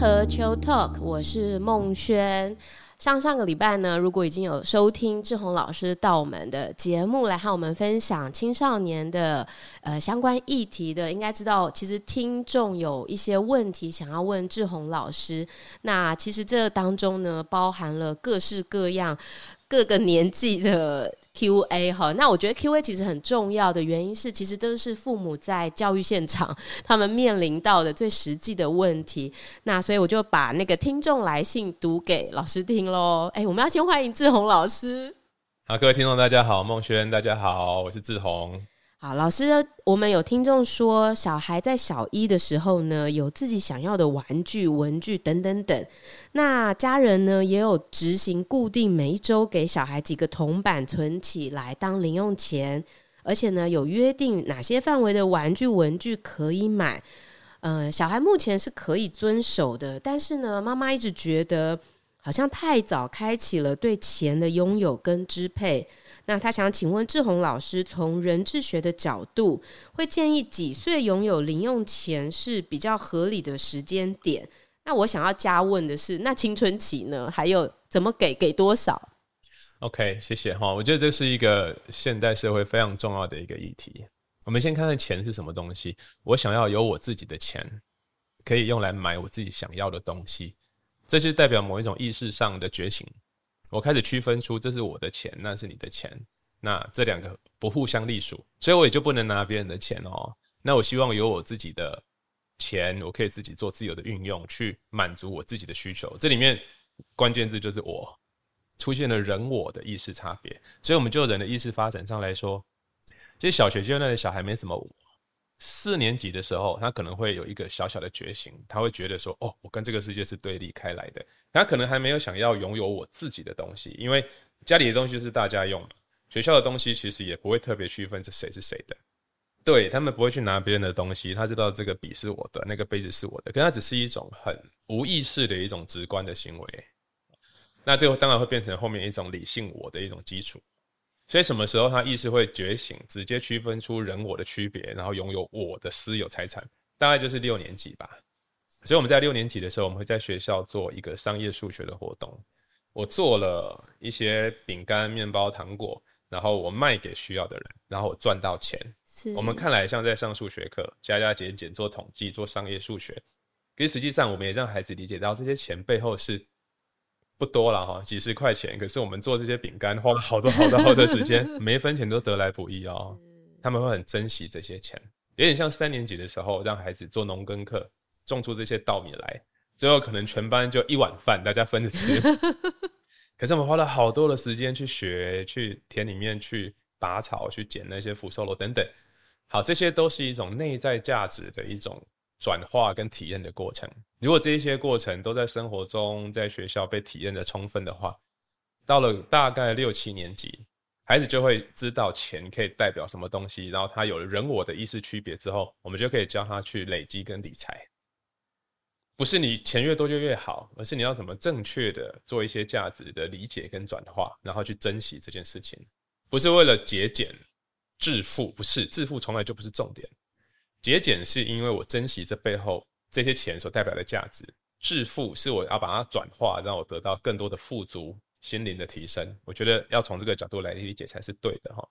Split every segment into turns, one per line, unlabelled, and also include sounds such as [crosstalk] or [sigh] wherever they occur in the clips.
和秋 Talk，我是孟轩。上上个礼拜呢，如果已经有收听志宏老师到我们的节目来和我们分享青少年的呃相关议题的，应该知道其实听众有一些问题想要问志宏老师。那其实这当中呢，包含了各式各样。各个年纪的 Q&A 哈，那我觉得 Q&A 其实很重要的原因是，其实都是父母在教育现场他们面临到的最实际的问题。那所以我就把那个听众来信读给老师听喽。哎，我们要先欢迎志宏老师。
好，各位听众大家好，孟轩大家好，我是志宏。
好，老师，我们有听众说，小孩在小一的时候呢，有自己想要的玩具、文具等等等。那家人呢，也有执行固定每一周给小孩几个铜板存起来当零用钱，而且呢，有约定哪些范围的玩具、文具可以买。呃，小孩目前是可以遵守的，但是呢，妈妈一直觉得好像太早开启了对钱的拥有跟支配。那他想请问志宏老师，从人智学的角度，会建议几岁拥有零用钱是比较合理的时间点？那我想要加问的是，那青春期呢？还有怎么给？给多少
？OK，谢谢哈。我觉得这是一个现代社会非常重要的一个议题。我们先看看钱是什么东西。我想要有我自己的钱，可以用来买我自己想要的东西，这就代表某一种意识上的觉醒。我开始区分出这是我的钱，那是你的钱，那这两个不互相隶属，所以我也就不能拿别人的钱哦。那我希望有我自己的钱，我可以自己做自由的运用，去满足我自己的需求。这里面关键字就是我，出现了人我的意识差别。所以，我们就人的意识发展上来说，其实小学阶段的小孩没什么。四年级的时候，他可能会有一个小小的觉醒，他会觉得说：“哦，我跟这个世界是对立开来的。”他可能还没有想要拥有我自己的东西，因为家里的东西是大家用，学校的东西其实也不会特别区分是谁是谁的。对，他们不会去拿别人的东西，他知道这个笔是我的，那个杯子是我的，可它只是一种很无意识的一种直观的行为。那这个当然会变成后面一种理性我的一种基础。所以什么时候他意识会觉醒，直接区分出人我的区别，然后拥有我的私有财产，大概就是六年级吧。所以我们在六年级的时候，我们会在学校做一个商业数学的活动。我做了一些饼干、面包、糖果，然后我卖给需要的人，然后我赚到钱。我们看来像在上数学课，加加减减做统计，做商业数学。可是实际上，我们也让孩子理解到这些钱背后是。不多了哈，几十块钱。可是我们做这些饼干花了 [laughs] 好多好多好多时间，[laughs] 每一分钱都得来不易哦。他们会很珍惜这些钱，有点像三年级的时候让孩子做农耕课，种出这些稻米来，最后可能全班就一碗饭，大家分着吃。[laughs] 可是我们花了好多的时间去学，去田里面去拔草，去捡那些福寿螺等等。好，这些都是一种内在价值的一种。转化跟体验的过程，如果这些过程都在生活中、在学校被体验的充分的话，到了大概六七年级，孩子就会知道钱可以代表什么东西，然后他有了人我的意识区别之后，我们就可以教他去累积跟理财。不是你钱越多就越好，而是你要怎么正确的做一些价值的理解跟转化，然后去珍惜这件事情。不是为了节俭致富，不是，致富从来就不是重点。节俭是因为我珍惜这背后这些钱所代表的价值，致富是我要把它转化，让我得到更多的富足、心灵的提升。我觉得要从这个角度来理解才是对的哈。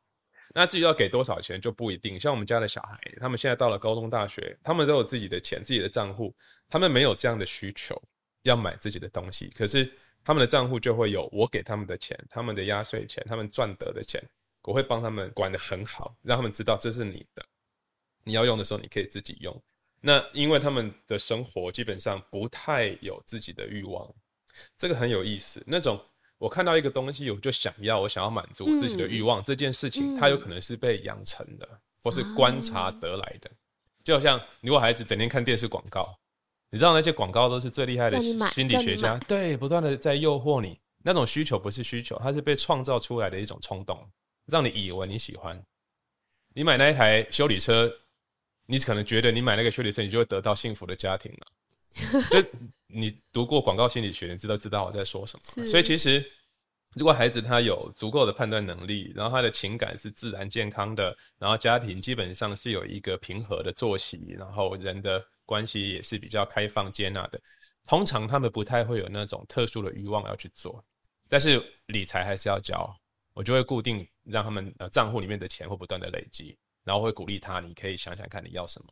那至于要给多少钱就不一定，像我们家的小孩，他们现在到了高中、大学，他们都有自己的钱、自己的账户，他们没有这样的需求要买自己的东西，可是他们的账户就会有我给他们的钱、他们的压岁钱、他们赚得的钱，我会帮他们管得很好，让他们知道这是你的。你要用的时候，你可以自己用。那因为他们的生活基本上不太有自己的欲望，这个很有意思。那种我看到一个东西，我就想要，我想要满足我自己的欲望，嗯、这件事情，它有可能是被养成的，嗯、或是观察得来的。就好像如果孩子整天看电视广告，你知道那些广告都是最厉害的心理学家，对，不断的在诱惑你。那种需求不是需求，它是被创造出来的一种冲动，让你以为你喜欢。你买那一台修理车。你可能觉得你买那个修理车，你就会得到幸福的家庭了。[laughs] 就你读过广告心理学，你知道知道我在说什么。所以其实，如果孩子他有足够的判断能力，然后他的情感是自然健康的，然后家庭基本上是有一个平和的作息，然后人的关系也是比较开放接纳的，通常他们不太会有那种特殊的欲望要去做，但是理财还是要教，我就会固定让他们呃账户里面的钱会不断的累积，然后会鼓励他，你可以想想看你要什么。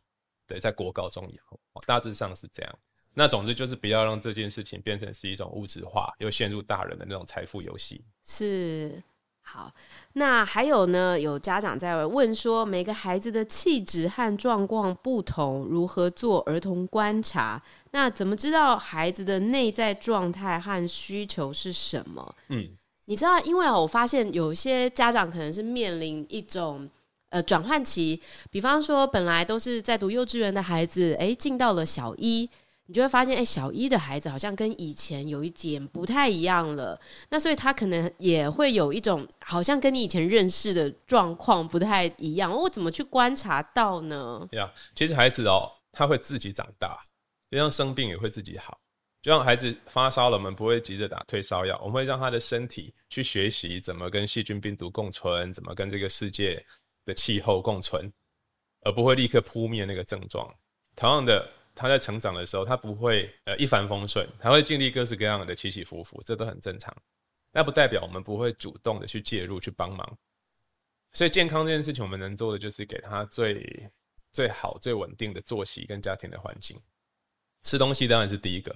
对，在国高中以后，大致上是这样。那总之就是不要让这件事情变成是一种物质化，又陷入大人的那种财富游戏。
是。好，那还有呢？有家长在问说，每个孩子的气质和状况不同，如何做儿童观察？那怎么知道孩子的内在状态和需求是什么？嗯，你知道，因为我发现有些家长可能是面临一种呃转换期，比方说本来都是在读幼稚园的孩子，诶，进到了小一。你就会发现，哎、小一的孩子好像跟以前有一点不太一样了。那所以他可能也会有一种好像跟你以前认识的状况不太一样。我怎么去观察到呢？
呀其实孩子哦，他会自己长大，就像生病也会自己好。就像孩子发烧了，我们不会急着打退烧药，我们会让他的身体去学习怎么跟细菌、病毒共存，怎么跟这个世界的气候共存，而不会立刻扑灭那个症状。同样的。他在成长的时候，他不会呃一帆风顺，他会经历各式各样的起起伏伏，这都很正常。那不代表我们不会主动的去介入去帮忙。所以健康这件事情，我们能做的就是给他最最好、最稳定的作息跟家庭的环境。吃东西当然是第一个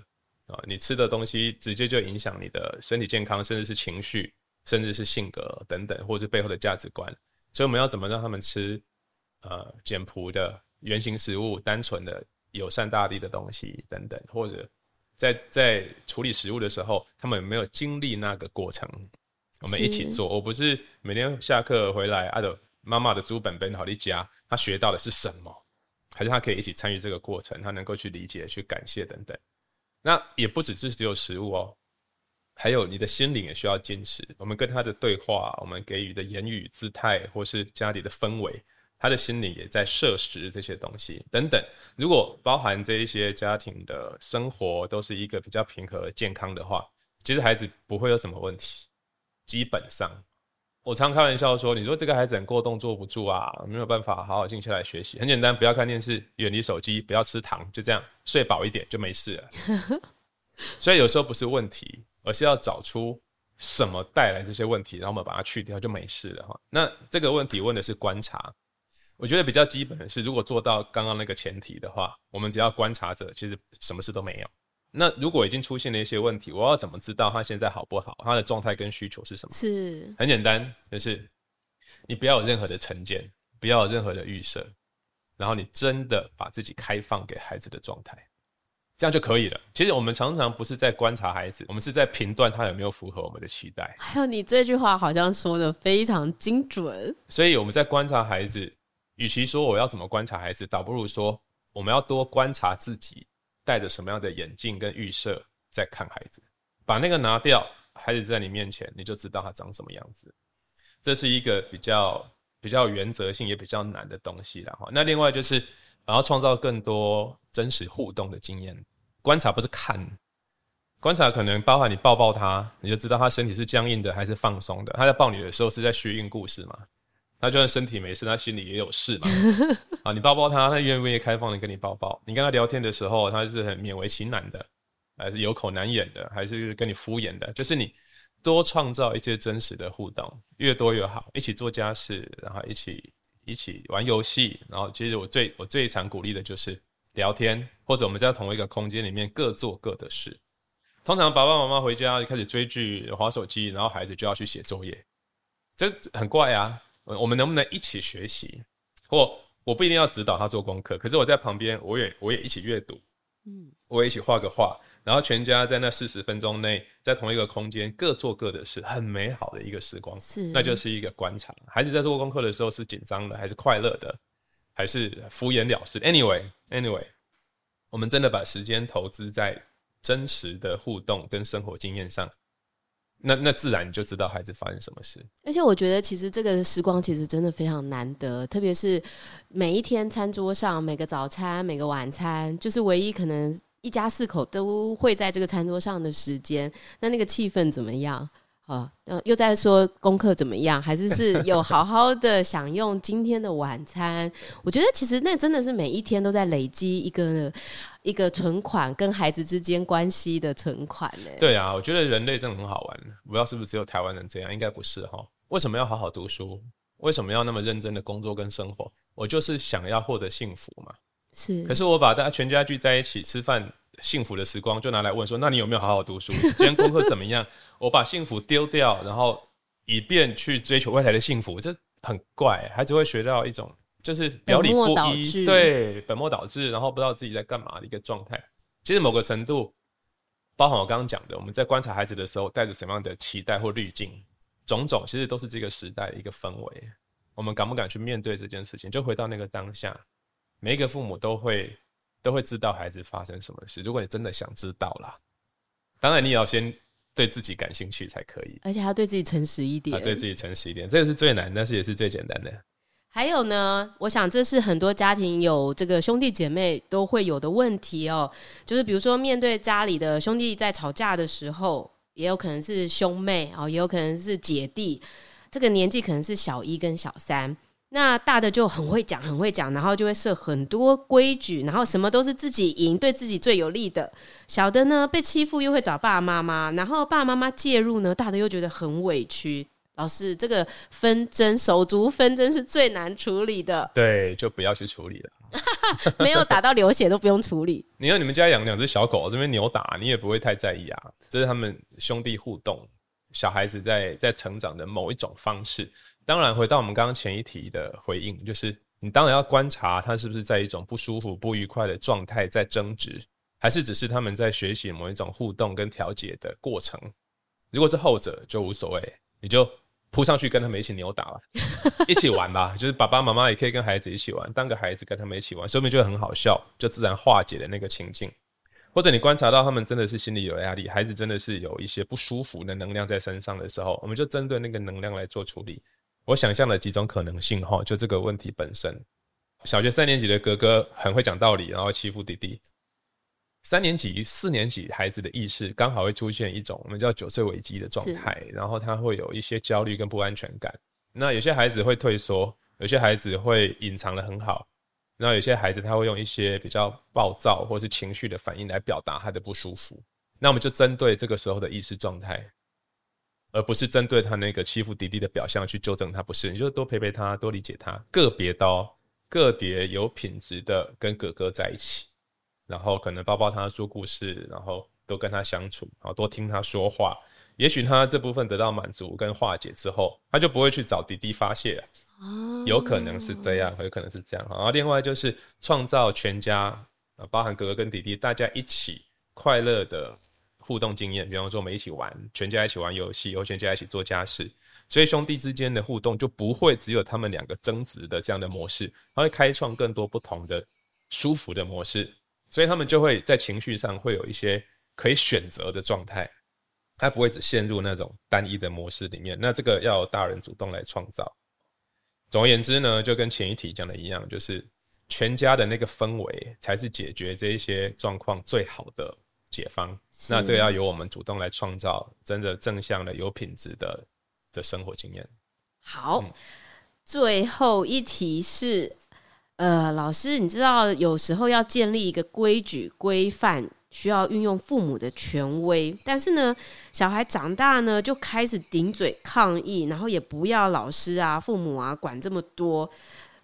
啊，你吃的东西直接就影响你的身体健康，甚至是情绪，甚至是性格等等，或是背后的价值观。所以我们要怎么让他们吃呃简朴的原形食物，单纯的。友善大地的东西等等，或者在在处理食物的时候，他们有没有经历那个过程？我们一起做，我不是每天下课回来，阿德妈妈的猪本本好利家，他学到的是什么？还是他可以一起参与这个过程，他能够去理解、去感谢等等。那也不只是只有食物哦，还有你的心灵也需要坚持。我们跟他的对话，我们给予的言语、姿态，或是家里的氛围。他的心灵也在摄食这些东西等等。如果包含这一些家庭的生活都是一个比较平和健康的话，其实孩子不会有什么问题。基本上，我常开玩笑说：“你说这个孩子很过动，坐不住啊，没有办法好好静下来学习。很简单，不要看电视，远离手机，不要吃糖，就这样睡饱一点就没事了。[laughs] ”所以有时候不是问题，而是要找出什么带来这些问题，然后我们把它去掉就没事了哈。那这个问题问的是观察。我觉得比较基本的是，如果做到刚刚那个前提的话，我们只要观察者，其实什么事都没有。那如果已经出现了一些问题，我要怎么知道他现在好不好？他的状态跟需求是什么？
是
很简单，就是你不要有任何的成见，不要有任何的预设，然后你真的把自己开放给孩子的状态，这样就可以了。其实我们常常不是在观察孩子，我们是在评断他有没有符合我们的期待。
还有你这句话好像说的非常精准，
所以我们在观察孩子。与其说我要怎么观察孩子，倒不如说我们要多观察自己，戴着什么样的眼镜跟预设在看孩子，把那个拿掉，孩子在你面前，你就知道他长什么样子。这是一个比较比较原则性也比较难的东西了哈。那另外就是，然后创造更多真实互动的经验。观察不是看，观察可能包含你抱抱他，你就知道他身体是僵硬的还是放松的。他在抱你的时候是在虚应故事嘛？他就算身体没事，他心里也有事嘛。[laughs] 啊，你抱抱他，他愿不愿意开放的跟你抱抱？你跟他聊天的时候，他是很勉为其难的，还是有口难言的，还是跟你敷衍的？就是你多创造一些真实的互动，越多越好。一起做家事，然后一起一起玩游戏，然后其实我最我最常鼓励的就是聊天，或者我们在同一个空间里面各做各的事。通常爸爸妈妈回家就开始追剧、划手机，然后孩子就要去写作业，这很怪啊。我们能不能一起学习？或我不一定要指导他做功课，可是我在旁边，我也我也一起阅读，嗯，我也一起画个画，然后全家在那四十分钟内，在同一个空间各做各的事，很美好的一个时光。是，那就是一个观察。孩子在做功课的时候是紧张的，还是快乐的，还是敷衍了事？Anyway，Anyway，我们真的把时间投资在真实的互动跟生活经验上。那那自然你就知道孩子发生什么事，
而且我觉得其实这个时光其实真的非常难得，特别是每一天餐桌上每个早餐每个晚餐，就是唯一可能一家四口都会在这个餐桌上的时间，那那个气氛怎么样？哦，又在说功课怎么样，还是是有好好的享用今天的晚餐？我觉得其实那真的是每一天都在累积一个一个存款，跟孩子之间关系的存款呢。
对啊，我觉得人类真的很好玩，不知道是不是只有台湾人这样，应该不是哈。为什么要好好读书？为什么要那么认真的工作跟生活？我就是想要获得幸福嘛。
是，
可是我把大家全家聚在一起吃饭。幸福的时光就拿来问说，那你有没有好好读书？[laughs] 今天功课怎么样？我把幸福丢掉，然后以便去追求未来的幸福，这很怪。孩子会学到一种就是表里不一，对，本末倒置，然后不知道自己在干嘛的一个状态。其实某个程度，包含我刚刚讲的，我们在观察孩子的时候，带着什么样的期待或滤镜，种种其实都是这个时代的一个氛围。我们敢不敢去面对这件事情？就回到那个当下，每一个父母都会。都会知道孩子发生什么事。如果你真的想知道啦，当然你也要先对自己感兴趣才可以，
而且还要对自己诚实一点。
啊，对自己诚实一点，这个是最难，但是也是最简单的。
还有呢，我想这是很多家庭有这个兄弟姐妹都会有的问题哦，就是比如说面对家里的兄弟在吵架的时候，也有可能是兄妹哦，也有可能是姐弟，这个年纪可能是小一跟小三。那大的就很会讲，很会讲，然后就会设很多规矩，然后什么都是自己赢，对自己最有利的。小的呢，被欺负又会找爸爸妈妈，然后爸爸妈妈介入呢，大的又觉得很委屈。老师，这个纷争，手足纷争是最难处理的。
对，就不要去处理了。
没有打到流血都不用处理。
你看你们家养两只小狗，这边扭打，你也不会太在意啊。这是他们兄弟互动，小孩子在在成长的某一种方式。当然，回到我们刚刚前一题的回应，就是你当然要观察他是不是在一种不舒服、不愉快的状态在争执，还是只是他们在学习某一种互动跟调节的过程。如果是后者，就无所谓，你就扑上去跟他们一起扭打了，一起玩吧。[laughs] 就是爸爸妈妈也可以跟孩子一起玩，当个孩子跟他们一起玩，说不定就很好笑，就自然化解了那个情境。或者你观察到他们真的是心里有压力，孩子真的是有一些不舒服的能量在身上的时候，我们就针对那个能量来做处理。我想象了几种可能性哈，就这个问题本身。小学三年级的哥哥很会讲道理，然后欺负弟弟。三年级、四年级孩子的意识刚好会出现一种我们叫九岁危机的状态，然后他会有一些焦虑跟不安全感。那有些孩子会退缩，有些孩子会隐藏的很好，然后有些孩子他会用一些比较暴躁或是情绪的反应来表达他的不舒服。那我们就针对这个时候的意识状态。而不是针对他那个欺负弟弟的表象去纠正他，不是，你就多陪陪他，多理解他，个别刀，个别有品质的跟哥哥在一起，然后可能抱抱他说故事，然后多跟他相处，然后多听他说话，也许他这部分得到满足跟化解之后，他就不会去找弟弟发泄了，有可能是这样，有可能是这样，然后另外就是创造全家，包含哥哥跟弟弟，大家一起快乐的。互动经验，比方说我们一起玩，全家一起玩游戏，或全家一起做家事，所以兄弟之间的互动就不会只有他们两个争执的这样的模式，他会开创更多不同的舒服的模式，所以他们就会在情绪上会有一些可以选择的状态，他不会只陷入那种单一的模式里面。那这个要大人主动来创造。总而言之呢，就跟前一题讲的一样，就是全家的那个氛围才是解决这一些状况最好的。解方，那这个要由我们主动来创造真的正向的、有品质的的生活经验。
好，嗯、最后一题是，呃，老师，你知道有时候要建立一个规矩规范，需要运用父母的权威，但是呢，小孩长大呢就开始顶嘴抗议，然后也不要老师啊、父母啊管这么多。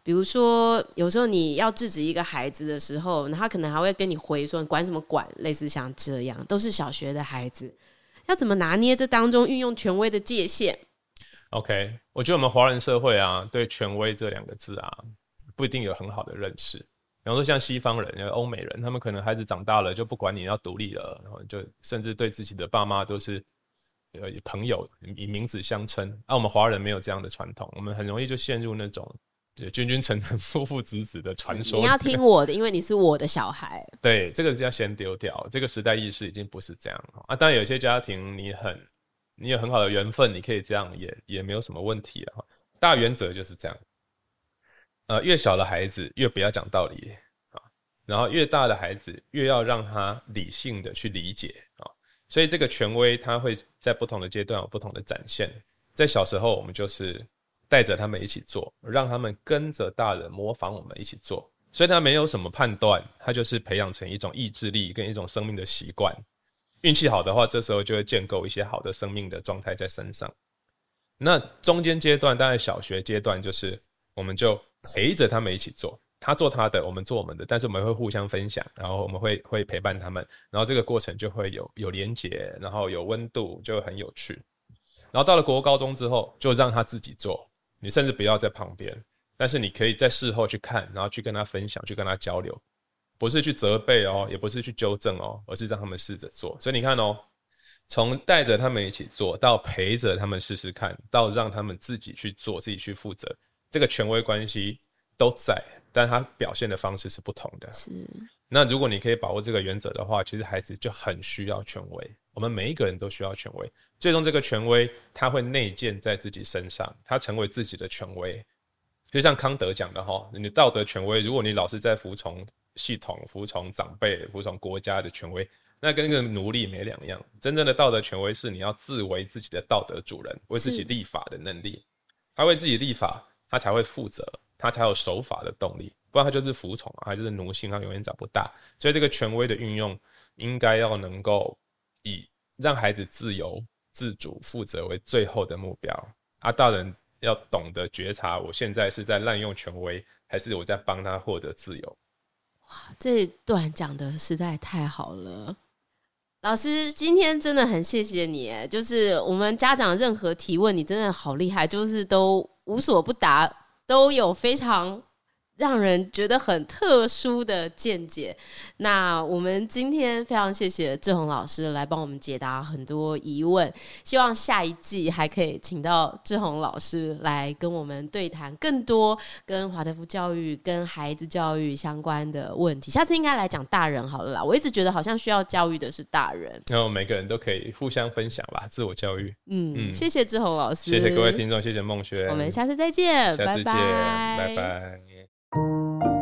比如说，有时候你要制止一个孩子的时候，他可能还会跟你回说：“你管什么管？”类似像这样，都是小学的孩子，要怎么拿捏这当中运用权威的界限
？OK，我觉得我们华人社会啊，对“权威”这两个字啊，不一定有很好的认识。比方说，像西方人、欧美人，他们可能孩子长大了就不管你要独立了，然后就甚至对自己的爸妈都是呃朋友以名字相称。啊，我们华人没有这样的传统，我们很容易就陷入那种。就君君臣臣、[laughs] 父父子子的传说，
你要听我的，因为你是我的小孩。[laughs]
对，这个是要先丢掉。这个时代意识已经不是这样啊。当然，有些家庭你很，你有很好的缘分，你可以这样也，也也没有什么问题了哈。大原则就是这样。呃，越小的孩子越不要讲道理啊，然后越大的孩子越要让他理性的去理解啊。所以这个权威它会在不同的阶段有不同的展现。在小时候，我们就是带着他们一起做，让他们跟着大人模仿我们一起做，所以他没有什么判断，他就是培养成一种意志力跟一种生命的习惯。运气好的话，这时候就会建构一些好的生命的状态在身上。那中间阶段，当然小学阶段就是我们就陪着他们一起做。他做他的，我们做我们的，但是我们会互相分享，然后我们会会陪伴他们，然后这个过程就会有有连结，然后有温度，就很有趣。然后到了国高中之后，就让他自己做，你甚至不要在旁边，但是你可以在事后去看，然后去跟他分享，去跟他交流，不是去责备哦，也不是去纠正哦，而是让他们试着做。所以你看哦，从带着他们一起做到陪着他们试试看，到让他们自己去做，自己去负责，这个权威关系都在。但他表现的方式是不同的。
是。
那如果你可以把握这个原则的话，其实孩子就很需要权威。我们每一个人都需要权威。最终，这个权威他会内建在自己身上，他成为自己的权威。就像康德讲的哈，你道德权威，如果你老是在服从系统、服从长辈、服从国家的权威，那跟个奴隶没两样。真正的道德权威是你要自为自己的道德主人，为自己立法的能力。他为自己立法，他才会负责。他才有守法的动力，不然他就是服从啊，他就是奴性，他永远长不大。所以这个权威的运用，应该要能够以让孩子自由、自主、负责为最后的目标。啊，大人要懂得觉察，我现在是在滥用权威，还是我在帮他获得自由？
哇，这段讲的实在太好了，老师，今天真的很谢谢你，就是我们家长任何提问，你真的好厉害，就是都无所不答。都有非常让人觉得很特殊的见解。那我们今天非常谢谢志宏老师来帮我们解答很多疑问。希望下一季还可以请到志宏老师来跟我们对谈更多跟华德福教育、跟孩子教育相关的问题。下次应该来讲大人好了啦。我一直觉得好像需要教育的是大人。
然 [laughs] 后每个人都可以互相分享吧，自我教育。
嗯，嗯，谢谢志宏老师，
谢谢各位听众，谢谢孟轩，
我们下次再见，
下次见，拜拜。拜拜。you